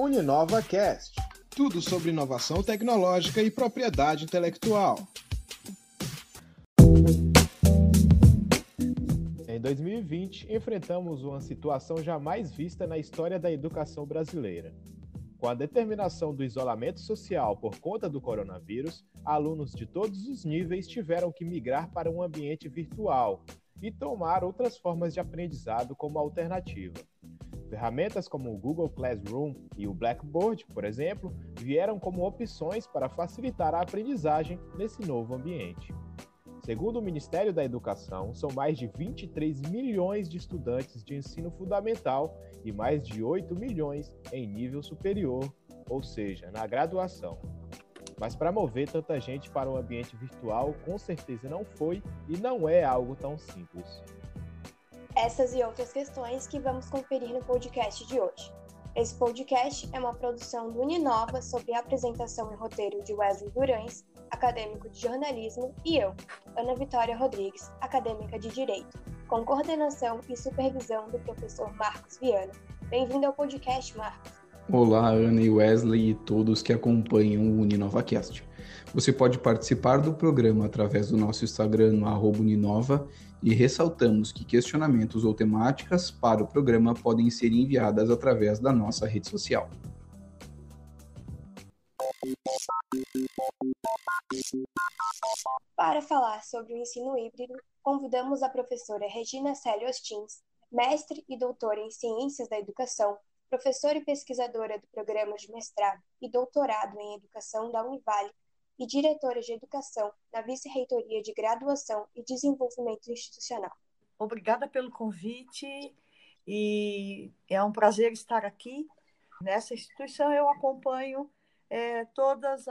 Uninova Cast. Tudo sobre inovação tecnológica e propriedade intelectual. Em 2020, enfrentamos uma situação jamais vista na história da educação brasileira. Com a determinação do isolamento social por conta do coronavírus, alunos de todos os níveis tiveram que migrar para um ambiente virtual e tomar outras formas de aprendizado como alternativa. Ferramentas como o Google Classroom e o Blackboard, por exemplo, vieram como opções para facilitar a aprendizagem nesse novo ambiente. Segundo o Ministério da Educação, são mais de 23 milhões de estudantes de ensino fundamental e mais de 8 milhões em nível superior, ou seja, na graduação. Mas para mover tanta gente para o ambiente virtual, com certeza não foi e não é algo tão simples. Essas e outras questões que vamos conferir no podcast de hoje. Esse podcast é uma produção do Uninova sobre apresentação e roteiro de Wesley Durães, acadêmico de jornalismo, e eu, Ana Vitória Rodrigues, acadêmica de direito, com coordenação e supervisão do professor Marcos Viana. Bem-vindo ao podcast, Marcos. Olá, Ana e Wesley e todos que acompanham o UninovaCast. Você pode participar do programa através do nosso Instagram no Uninova e ressaltamos que questionamentos ou temáticas para o programa podem ser enviadas através da nossa rede social. Para falar sobre o ensino híbrido, convidamos a professora Regina Célio Ostins, mestre e doutora em Ciências da Educação, professora e pesquisadora do programa de mestrado e doutorado em Educação da Univale e diretora de Educação na Vice-Reitoria de Graduação e Desenvolvimento Institucional. Obrigada pelo convite e é um prazer estar aqui. Nessa instituição eu acompanho é, todos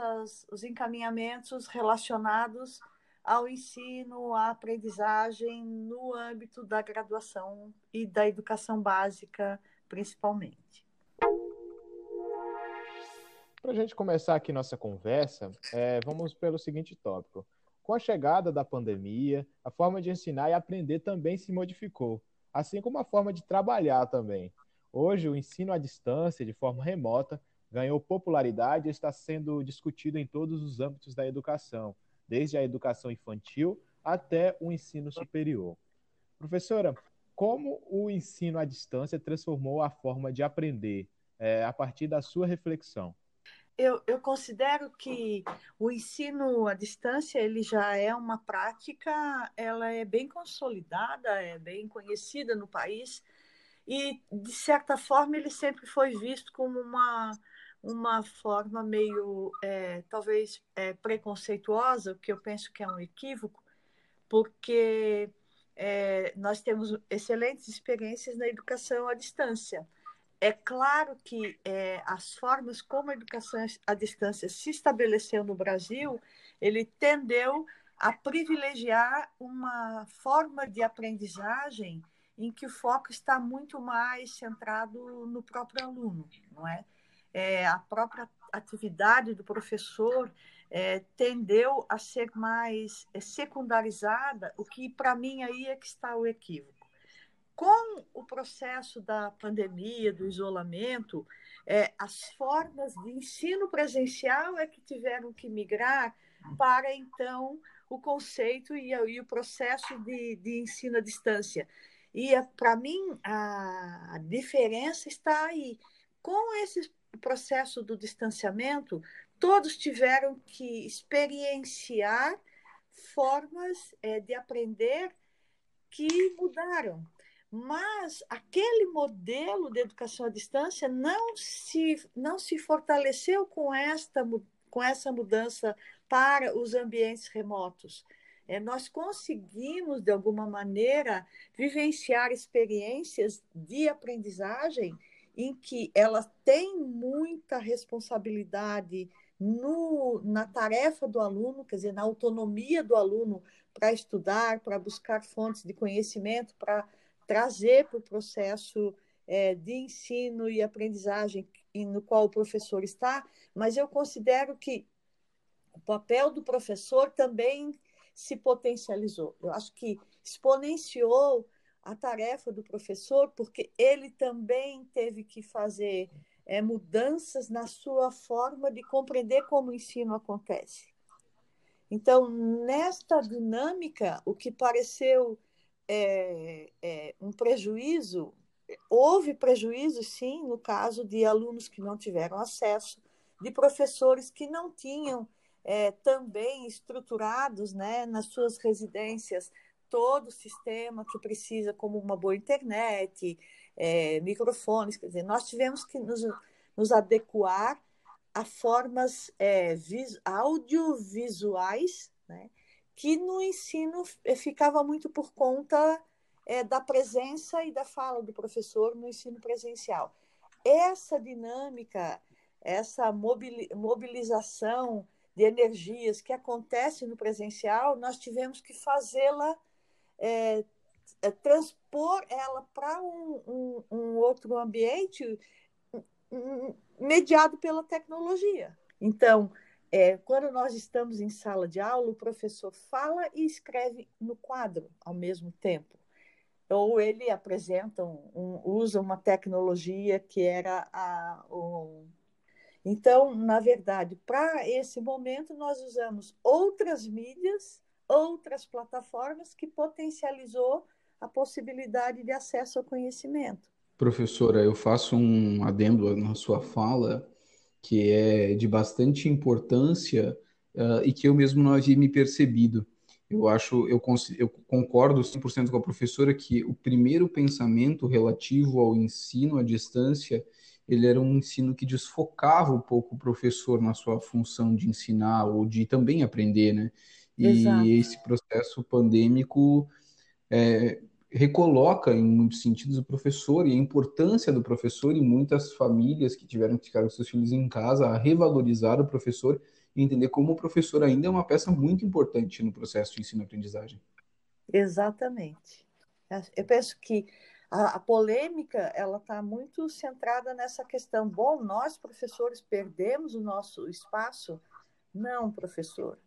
os encaminhamentos relacionados ao ensino, à aprendizagem no âmbito da graduação e da educação básica, principalmente. Para a gente começar aqui nossa conversa, é, vamos pelo seguinte tópico. Com a chegada da pandemia, a forma de ensinar e aprender também se modificou, assim como a forma de trabalhar também. Hoje, o ensino à distância, de forma remota, ganhou popularidade e está sendo discutido em todos os âmbitos da educação, desde a educação infantil até o ensino superior. Professora, como o ensino à distância transformou a forma de aprender é, a partir da sua reflexão? Eu, eu considero que o ensino à distância ele já é uma prática, ela é bem consolidada, é bem conhecida no país e de certa forma ele sempre foi visto como uma uma forma meio é, talvez é, preconceituosa, o que eu penso que é um equívoco, porque é, nós temos excelentes experiências na educação à distância. É claro que é, as formas como a educação à distância se estabeleceu no Brasil, ele tendeu a privilegiar uma forma de aprendizagem em que o foco está muito mais centrado no próprio aluno, não é? é a própria atividade do professor é, tendeu a ser mais é, secundarizada, o que para mim aí é que está o equívoco com o processo da pandemia, do isolamento, é, as formas de ensino presencial é que tiveram que migrar para, então, o conceito e, e o processo de, de, ensino à distância. E, é, para mim, a, diferença está aí. Com esse processo do distanciamento, todos tiveram que experienciar formas é, de aprender que mudaram mas aquele modelo de educação à distância não se, não se fortaleceu com, esta, com essa mudança para os ambientes remotos. É, nós conseguimos, de alguma maneira, vivenciar experiências de aprendizagem em que ela tem muita responsabilidade no, na tarefa do aluno, quer dizer, na autonomia do aluno para estudar, para buscar fontes de conhecimento, para trazer para o processo é, de ensino e aprendizagem no qual o professor está, mas eu considero que o papel do professor também se potencializou. Eu acho que exponenciou a tarefa do professor, porque ele também teve que fazer é, mudanças na sua forma de compreender como o ensino acontece. Então, nesta dinâmica, o que pareceu é, é, um prejuízo, houve prejuízo, sim, no caso de alunos que não tiveram acesso, de professores que não tinham é, também estruturados né, nas suas residências todo o sistema que precisa, como uma boa internet, é, microfones, quer dizer, nós tivemos que nos, nos adequar a formas é, vis, audiovisuais, né, que no ensino é, ficava muito por conta é, da presença e da fala do professor no ensino presencial. Essa dinâmica, essa mobilização de energias que acontece no presencial, nós tivemos que fazê-la é, transpor ela para um, um, um, outro ambiente mediado pela tecnologia. Então, é, quando nós estamos em sala de aula, o professor fala e escreve no quadro ao mesmo tempo. Ou ele apresenta, um, usa uma tecnologia que era a. Um... Então, na verdade, para esse momento, nós usamos outras mídias outras plataformas que potencializou a possibilidade de acesso ao conhecimento. Professora, eu faço um adendo na sua fala que é de bastante importância uh, e que eu mesmo não havia me percebido. Eu acho, eu, eu concordo 100% com a professora que o primeiro pensamento relativo ao ensino à distância, ele era um ensino que desfocava um pouco o professor na sua função de ensinar ou de também aprender, né? E Exato. esse processo pandêmico é, recoloca, em muitos sentidos, o professor e a importância do professor e muitas famílias que tiveram que ficar com seus filhos em casa a revalorizar o professor e entender como o professor ainda é uma peça muito importante no processo de ensino-aprendizagem. Exatamente. Eu penso que a, a polêmica ela está muito centrada nessa questão. Bom, nós professores perdemos o nosso espaço? Não, professor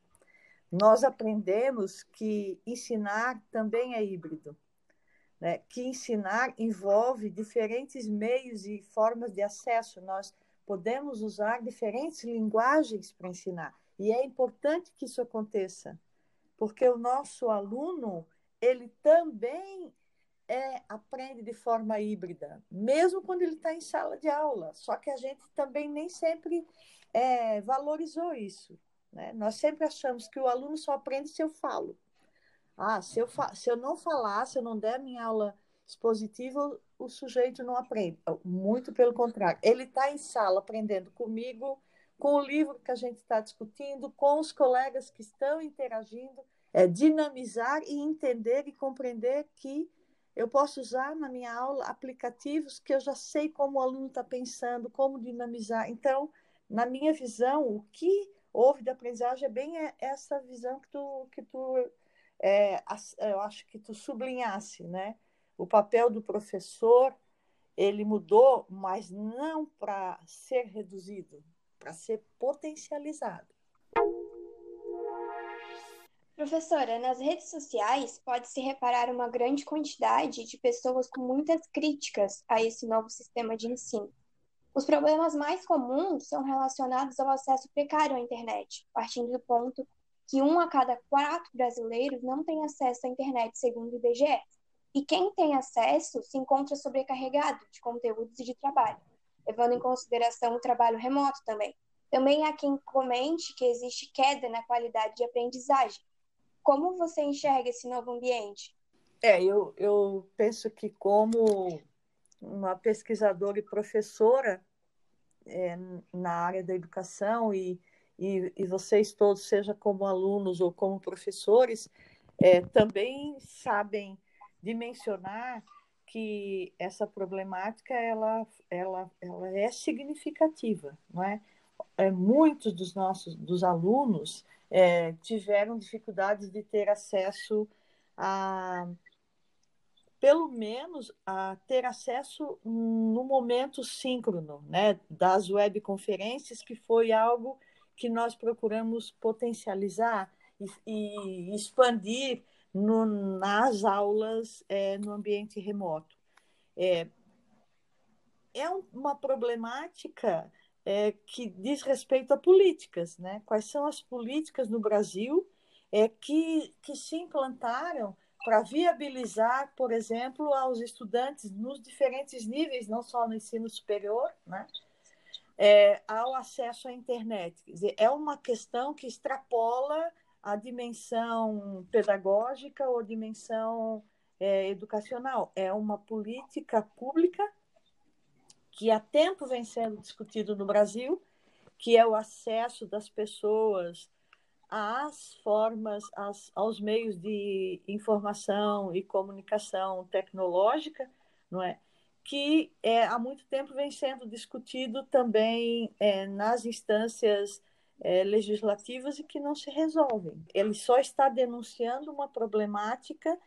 nós aprendemos que ensinar também é híbrido, né? que ensinar envolve diferentes meios e formas de acesso. Nós podemos usar diferentes linguagens para ensinar. E é importante que isso aconteça, porque o nosso aluno, ele também é, aprende de forma híbrida, mesmo quando ele está em sala de aula. Só que a gente também nem sempre é, valorizou isso. Né? Nós sempre achamos que o aluno só aprende se eu falo. Ah, se eu, se eu não falar, se eu não der minha aula expositiva, o sujeito não aprende. Muito pelo contrário. Ele está em sala aprendendo comigo, com o livro que a gente está discutindo, com os colegas que estão interagindo. É dinamizar e entender e compreender que eu posso usar na minha aula aplicativos que eu já sei como o aluno está pensando, como dinamizar. Então, na minha visão, o que houve de aprendizagem é bem essa visão que tu, que tu é, eu acho que tu sublinhasse, né? O papel do professor, ele mudou, mas não para ser reduzido, para ser potencializado. Professora, nas redes sociais pode-se reparar uma grande quantidade de pessoas com muitas críticas a esse novo sistema de ensino. Os problemas mais comuns são relacionados ao acesso precário à internet, partindo do ponto que um a cada quatro brasileiros não tem acesso à internet, segundo o IBGE. E quem tem acesso se encontra sobrecarregado de conteúdos e de trabalho, levando em consideração o trabalho remoto também. Também há quem comente que existe queda na qualidade de aprendizagem. Como você enxerga esse novo ambiente? É, eu, eu penso que como uma pesquisadora e professora é, na área da educação e, e, e, vocês todos, seja como alunos ou como professores, é, também sabem dimensionar que essa problemática ela, ela, ela é significativa, não é? é muitos dos nossos dos alunos é, tiveram dificuldades de ter acesso a pelo menos a ter acesso no momento síncrono, né, das webconferências, que foi algo que nós procuramos potencializar e, e expandir no, nas aulas é, no ambiente remoto. É, é uma problemática é, que diz respeito a políticas, né? Quais são as políticas no Brasil é, que, que se implantaram para viabilizar, por exemplo, aos estudantes nos diferentes níveis, não só no ensino superior, né? É, ao acesso à internet. Quer dizer, é uma questão que extrapola a dimensão pedagógica ou dimensão é, educacional. É uma política pública que há tempo vem sendo discutido no Brasil, que é o acesso das pessoas às formas, às, aos meios de informação e comunicação tecnológica, não é? Que é, há muito tempo vem sendo discutido também é, nas instâncias é, legislativas e que não se resolvem. Ele só está denunciando uma problemática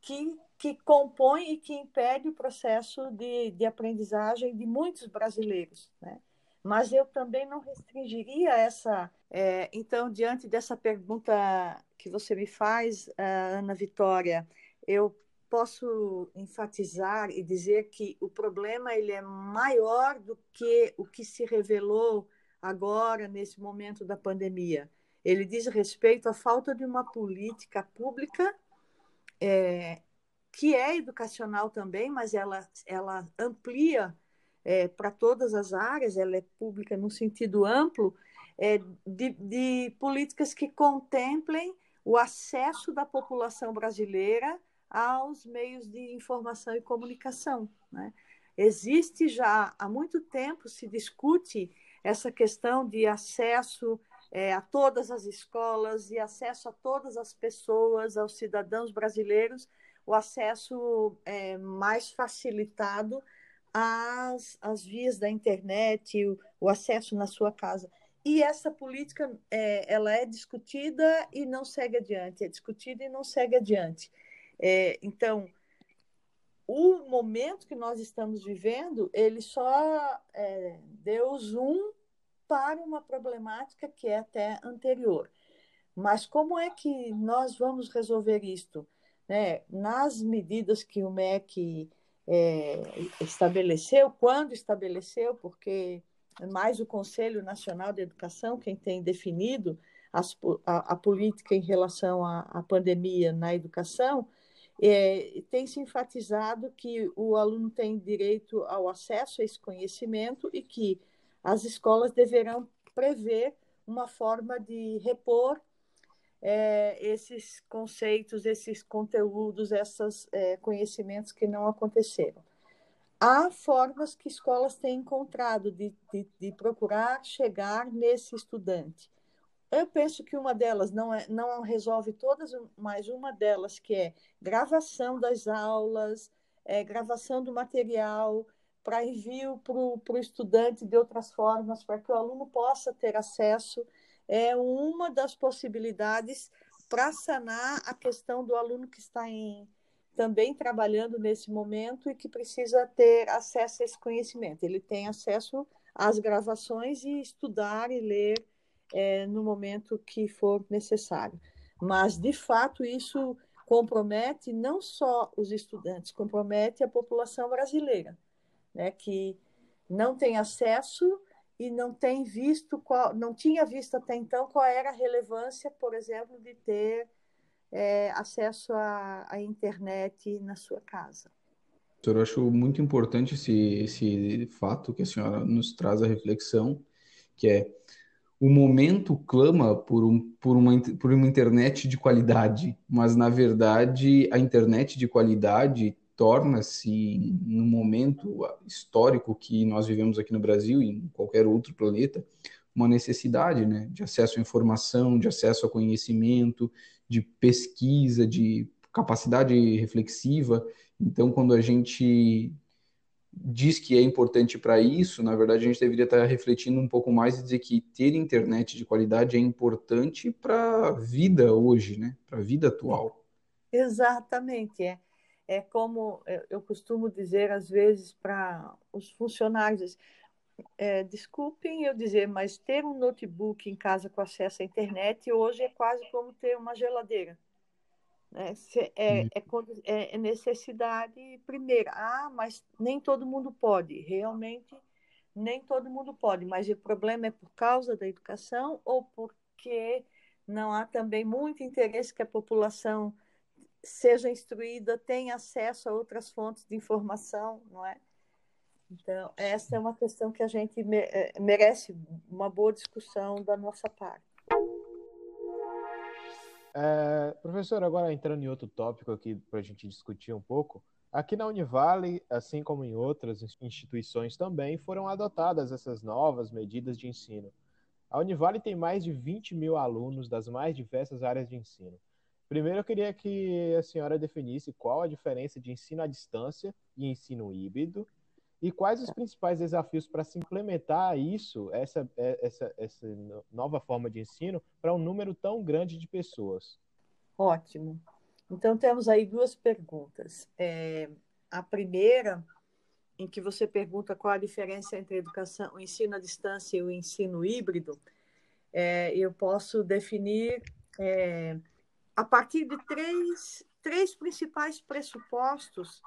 que, que compõe e que impede o processo de, de aprendizagem de muitos brasileiros. Né? Mas eu também não restringiria essa. É, então, diante dessa pergunta que você me faz, Ana Vitória, eu posso enfatizar e dizer que o problema ele é maior do que o que se revelou agora nesse momento da pandemia. Ele diz respeito à falta de uma política pública é, que é educacional também, mas ela, ela amplia é, para todas as áreas, ela é pública no sentido amplo, é, de, de políticas que contemplem o acesso da população brasileira aos meios de informação e comunicação. Né? Existe já há muito tempo se discute essa questão de acesso é, a todas as escolas e acesso a todas as pessoas, aos cidadãos brasileiros, o acesso é, mais facilitado às, às vias da internet, o, o, acesso na sua casa. E essa política é, ela é discutida e não segue adiante, é discutida e não segue adiante. É, então, o momento que nós estamos vivendo, ele só é, deu zoom para uma problemática que é até anterior. Mas como é que nós vamos resolver isto? Né? Nas medidas que o MEC é, estabeleceu, quando estabeleceu, porque é mais o Conselho Nacional de Educação quem tem definido as, a, a, política em relação à, à pandemia na educação, é, tem se enfatizado que o aluno tem direito ao acesso a esse conhecimento e que as escolas deverão prever uma forma de repor é, esses conceitos, esses conteúdos, esses é, conhecimentos que não aconteceram. Há formas que escolas têm encontrado de, de, de, procurar chegar nesse estudante. Eu penso que uma delas não, é, não resolve todas, mas uma delas que é gravação das aulas, é, gravação do material, para envio para o estudante de outras formas, para que o aluno possa ter acesso, é uma das possibilidades para sanar a questão do aluno que está em, também trabalhando nesse momento e que precisa ter acesso a esse conhecimento. Ele tem acesso às gravações e estudar e ler é, no momento que for necessário. Mas, de fato, isso compromete não só os estudantes, compromete a população brasileira né, que não tem acesso e não tem visto qual, não tinha visto até então qual era a relevância, por exemplo, de ter é, acesso à, à, internet na sua casa. Eu acho muito importante esse, esse fato que a senhora nos traz a reflexão, que é o momento clama por, um, por, uma, por uma internet de qualidade, mas na verdade a internet de qualidade torna-se, no momento histórico que nós vivemos aqui no Brasil e em qualquer outro planeta, uma necessidade né, de acesso à informação, de acesso ao conhecimento, de pesquisa, de capacidade reflexiva. Então, quando a gente diz que é importante para isso, na verdade, a gente deveria estar refletindo um pouco mais e dizer que ter internet de qualidade é importante para a vida hoje, né? para a vida atual. Exatamente, é é como eu costumo dizer às vezes para os funcionários, é, desculpem eu dizer, mas ter um notebook em casa com acesso à internet hoje é quase como ter uma geladeira. Né? É, é, é, é necessidade primeira. Ah, mas nem todo mundo pode. Realmente, nem todo mundo pode. Mas o problema é por causa da educação ou porque não há também muito interesse que a população seja instruída, tenha acesso a outras fontes de informação, não é? Então, essa é uma questão que a gente eh, merece uma boa discussão da nossa parte. É, professor, agora entrando em outro tópico aqui para a gente discutir um pouco, aqui na Univale, assim como em outras instituições também, foram adotadas essas novas medidas de ensino. A Univale tem mais de 20 mil alunos das mais diversas áreas de ensino. Primeiro, eu queria que a senhora definisse qual a diferença de ensino à distância e ensino híbrido e quais os principais desafios para se implementar isso, essa, é, essa, essa nova forma de ensino, para um número tão grande de pessoas? Ótimo. Então, temos aí duas perguntas. É, a primeira, em que você pergunta qual a diferença entre a educação, o ensino à distância e o ensino híbrido, é, eu posso definir é, a partir de três, três principais pressupostos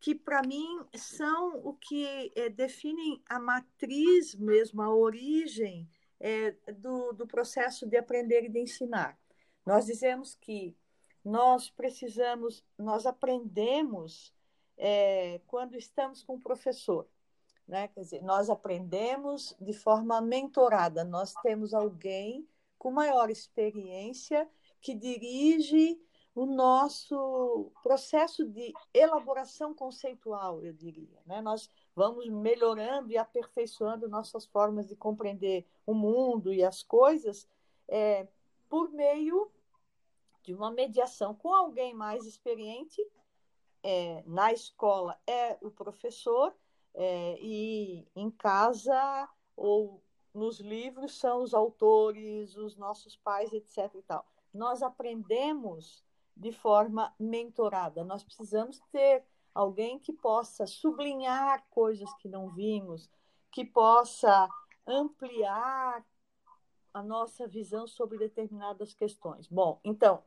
que para mim são o que é, definem a matriz mesmo, a origem é, do, do processo de aprender e de ensinar. Nós dizemos que nós precisamos, nós aprendemos é, quando estamos com o professor. Né? Quer dizer, nós aprendemos de forma mentorada, nós temos alguém com maior experiência que dirige o nosso processo de elaboração conceitual, eu diria. Né? Nós vamos melhorando e aperfeiçoando nossas formas de compreender o mundo e as coisas é, por meio de uma mediação com alguém mais experiente. É, na escola é o professor é, e em casa ou nos livros são os autores, os nossos pais, etc. E tal. Nós aprendemos de forma mentorada. Nós precisamos ter alguém que possa sublinhar coisas que não vimos, que possa ampliar a nossa visão sobre determinadas questões. Bom, então,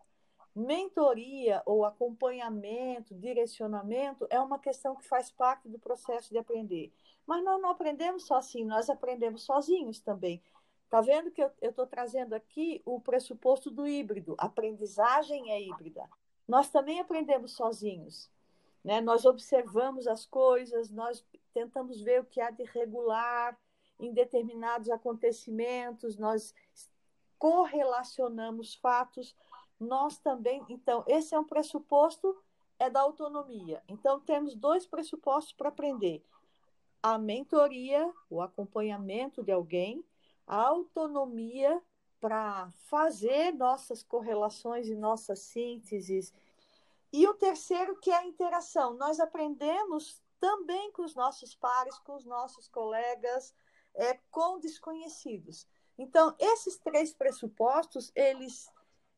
mentoria ou acompanhamento, direcionamento é uma questão que faz parte do processo de aprender. Mas nós não aprendemos só assim, nós aprendemos sozinhos também. Está vendo que eu estou trazendo aqui o pressuposto do híbrido? Aprendizagem é híbrida. Nós também aprendemos sozinhos. Né? Nós observamos as coisas, nós tentamos ver o que há de regular em determinados acontecimentos, nós correlacionamos fatos. Nós também, então, esse é um pressuposto é da autonomia. Então, temos dois pressupostos para aprender: a mentoria, o acompanhamento de alguém a autonomia para fazer nossas correlações e nossas sínteses. E o terceiro, que é a interação. Nós aprendemos também com os nossos pares, com os nossos colegas, é, com desconhecidos. Então, esses três pressupostos, eles,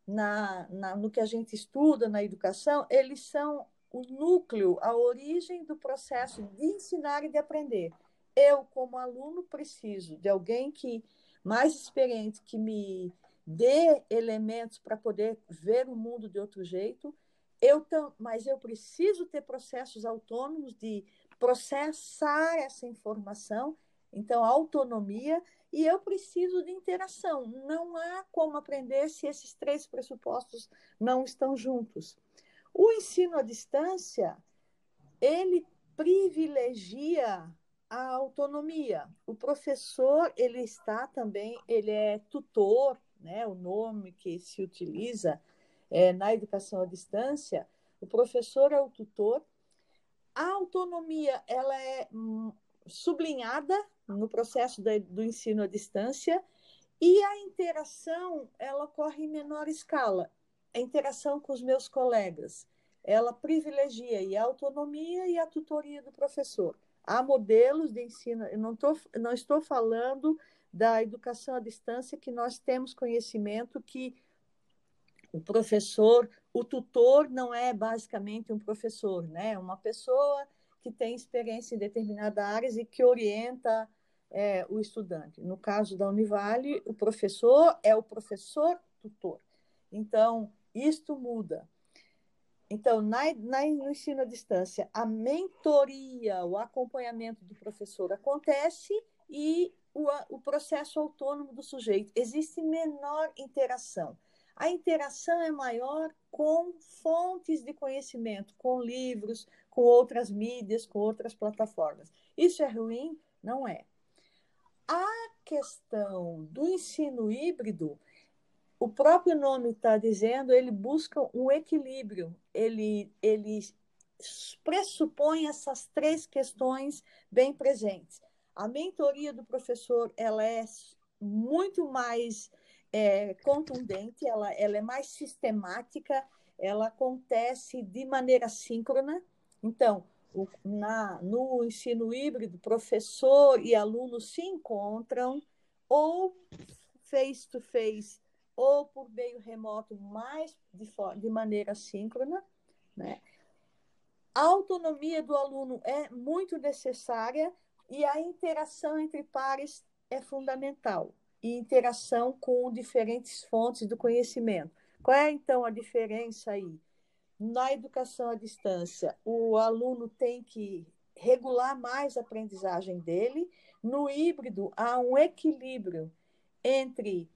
na, na, no que a gente estuda na educação, eles são o núcleo, a origem do processo de ensinar e de aprender. Eu, como aluno, preciso de alguém que mais experiente que me dê elementos para poder ver o mundo de outro jeito. Eu tam, mas eu preciso ter processos autônomos de processar essa informação, então autonomia, e eu preciso de interação. Não há como aprender se esses três pressupostos não estão juntos. O ensino à distância, ele privilegia a autonomia. O professor, ele está também, ele é tutor, né, o nome que se utiliza é, na educação à distância, o professor é o tutor. A autonomia, ela é hum, sublinhada no processo do ensino à distância e a interação, ela ocorre em menor escala. A interação com os meus colegas, ela privilegia a autonomia e a tutoria do professor. Há modelos de ensino, eu não, tô, não estou falando da educação à distância, que nós temos conhecimento que o professor, o tutor não é basicamente um professor, né? É uma pessoa que tem experiência em determinadas áreas e que orienta é, o estudante. No caso da Univale, o professor é o professor tutor. Então, isto muda. Então, na, na, no ensino à distância, a mentoria, o acompanhamento do professor acontece e o, o processo autônomo do sujeito. Existe menor interação. A interação é maior com fontes de conhecimento, com livros, com outras mídias, com outras plataformas. Isso é ruim? Não é. A questão do ensino híbrido, o próprio nome está dizendo, ele busca um equilíbrio, ele, ele pressupõe essas três questões bem presentes. A mentoria do professor ela é muito mais é, contundente, ela, ela é mais sistemática, ela acontece de maneira síncrona. Então, o, na, no ensino híbrido, professor e aluno se encontram ou face to face ou por meio remoto, mais de, de maneira síncrona. Né? A autonomia do aluno é muito necessária e a interação entre pares é fundamental e interação com diferentes fontes do conhecimento. Qual é, então, a diferença aí? Na educação à distância, o aluno tem que regular mais a aprendizagem dele. No híbrido, há um equilíbrio entre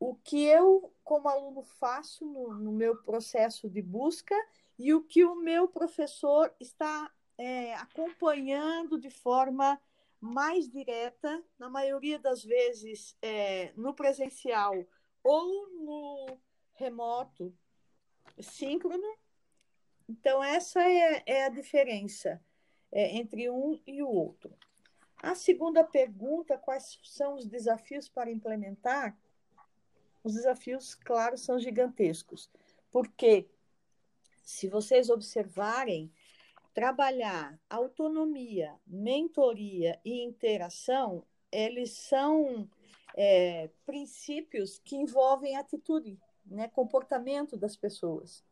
o que eu, como aluno, faço no, no meu processo de busca e o que o meu professor está é, acompanhando de forma mais direta, na maioria das vezes é, no presencial ou no remoto síncrono. Então, essa é, é a diferença é, entre um e o outro. A segunda pergunta: quais são os desafios para implementar? Os desafios, claro, são gigantescos, porque se vocês observarem, trabalhar autonomia, mentoria e interação, eles são é, princípios que envolvem atitude, né, comportamento das pessoas.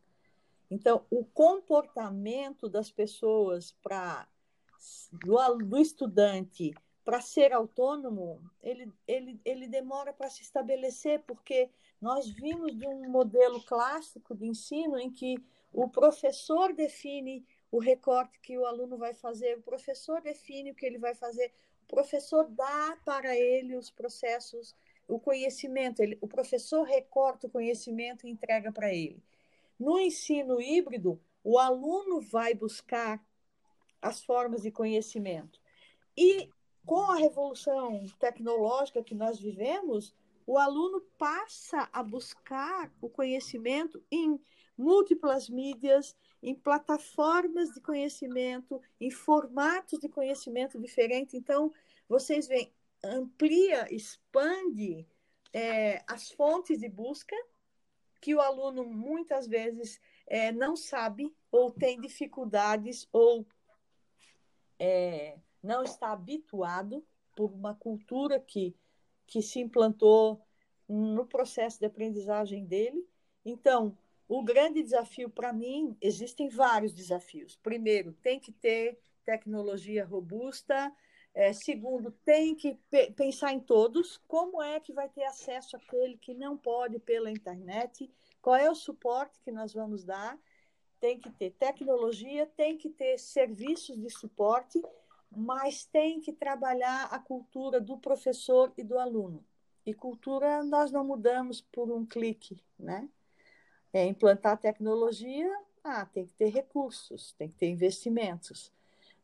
Então, o comportamento das pessoas para do, do estudante para ser autônomo, ele, ele, ele demora para se estabelecer, porque nós vimos de um modelo clássico de ensino em que o professor define o recorte que o aluno vai fazer, o professor define o que ele vai fazer, o professor dá para ele os processos, o conhecimento, ele, o professor recorta o conhecimento e entrega para ele. No ensino híbrido, o aluno vai buscar as formas de conhecimento. E com a revolução tecnológica que nós vivemos, o aluno passa a buscar o conhecimento em múltiplas mídias, em plataformas de conhecimento, em formatos de conhecimento diferentes. Então, vocês veem, amplia, expande é, as fontes de busca, que o aluno muitas vezes é, não sabe, ou tem dificuldades, ou é, não está habituado por uma cultura que, que se implantou no processo de aprendizagem dele. Então, o grande desafio para mim, existem vários desafios. Primeiro, tem que ter tecnologia robusta. É, segundo, tem que pe pensar em todos. Como é que vai ter acesso àquele que não pode pela internet? Qual é o suporte que nós vamos dar? Tem que ter tecnologia, tem que ter serviços de suporte, mas tem que trabalhar a cultura do professor e do aluno. E cultura nós não mudamos por um clique, né? É, implantar tecnologia, ah, tem que ter recursos, tem que ter investimentos,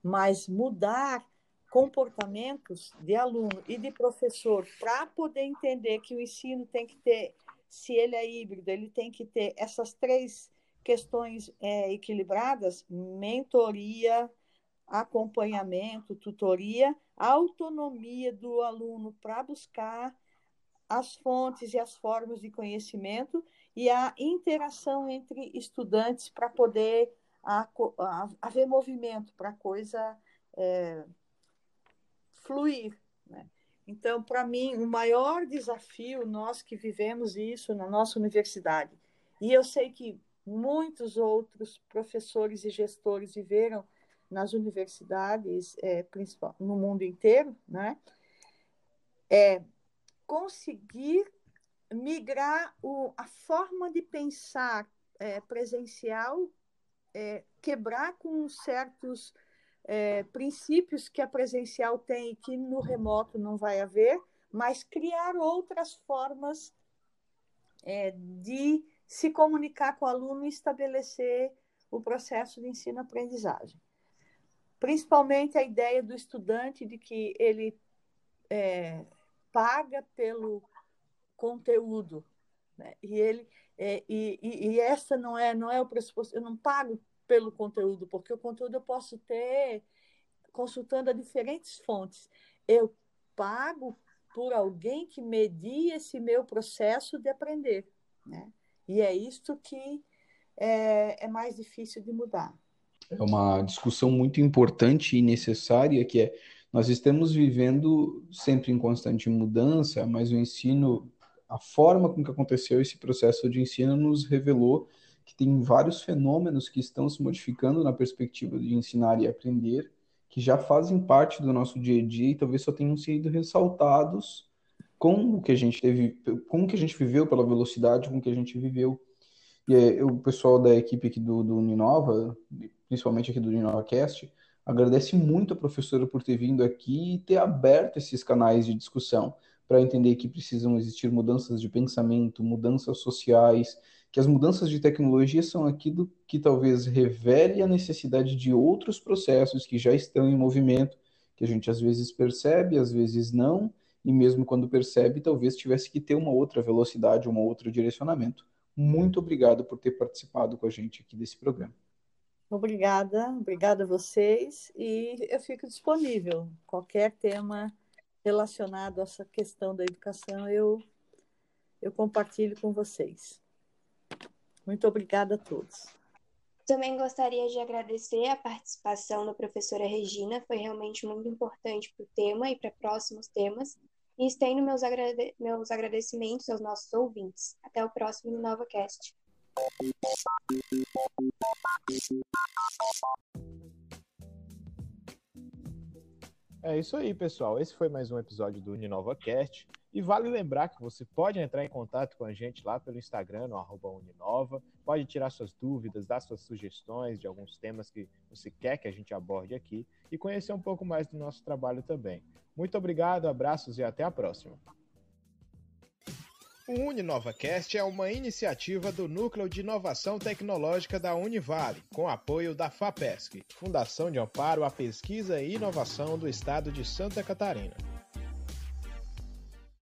mas mudar comportamentos de aluno e de professor para poder entender que o ensino tem que ter, se ele é híbrido, ele tem que ter essas três questões é, equilibradas: mentoria, acompanhamento, tutoria, autonomia do aluno para buscar as fontes e as formas de conhecimento e a interação entre estudantes para poder haver movimento, para a coisa é, fluir. Né? Então, para mim, o maior desafio, nós que vivemos isso na nossa universidade, e eu sei que muitos outros professores e gestores viveram nas universidades, é, no mundo inteiro, né? é conseguir migrar o, a forma de pensar é, presencial é, quebrar com certos é, princípios que a presencial tem e que no remoto não vai haver, mas criar outras formas é, de se comunicar com o aluno e estabelecer o processo de ensino-aprendizagem. Principalmente a ideia do estudante de que ele é, paga pelo conteúdo, né? e ele é, e, e, essa não é não é o pressuposto. Eu não pago pelo conteúdo, porque o conteúdo eu posso ter consultando a diferentes fontes. Eu pago por alguém que media esse meu processo de aprender. Né? E é isto que é, é mais difícil de mudar. É uma discussão muito importante e necessária, que é nós estamos vivendo sempre em constante mudança, mas o ensino, a forma com que aconteceu esse processo de ensino nos revelou que tem vários fenômenos que estão se modificando na perspectiva de ensinar e aprender, que já fazem parte do nosso dia a dia e talvez só tenham sido ressaltados com o que a gente teve, com o que a gente viveu, pela velocidade com que a gente viveu. E é, o pessoal da equipe aqui do, do Uninova, principalmente aqui do UninovaCast, agradece muito a professora por ter vindo aqui e ter aberto esses canais de discussão para entender que precisam existir mudanças de pensamento, mudanças sociais, que as mudanças de tecnologia são aquilo que talvez revele a necessidade de outros processos que já estão em movimento, que a gente às vezes percebe, às vezes não, e mesmo quando percebe, talvez tivesse que ter uma outra velocidade, um outro direcionamento. Muito obrigado por ter participado com a gente aqui desse programa. Obrigada, obrigada a vocês e eu fico disponível. Qualquer tema relacionado a essa questão da educação, eu, eu compartilho com vocês. Muito obrigada a todos. Também gostaria de agradecer a participação da professora Regina, foi realmente muito importante para o tema e para próximos temas. E estendo meus, agrade meus agradecimentos aos nossos ouvintes. Até o próximo NovaCast. É isso aí, pessoal. Esse foi mais um episódio do UniNovaCast. E vale lembrar que você pode entrar em contato com a gente lá pelo Instagram, no Uninova, pode tirar suas dúvidas, dar suas sugestões de alguns temas que você quer que a gente aborde aqui e conhecer um pouco mais do nosso trabalho também. Muito obrigado, abraços e até a próxima. O UniNovaCast é uma iniciativa do Núcleo de Inovação Tecnológica da Univale, com apoio da FAPESC, Fundação de Amparo à Pesquisa e Inovação do Estado de Santa Catarina.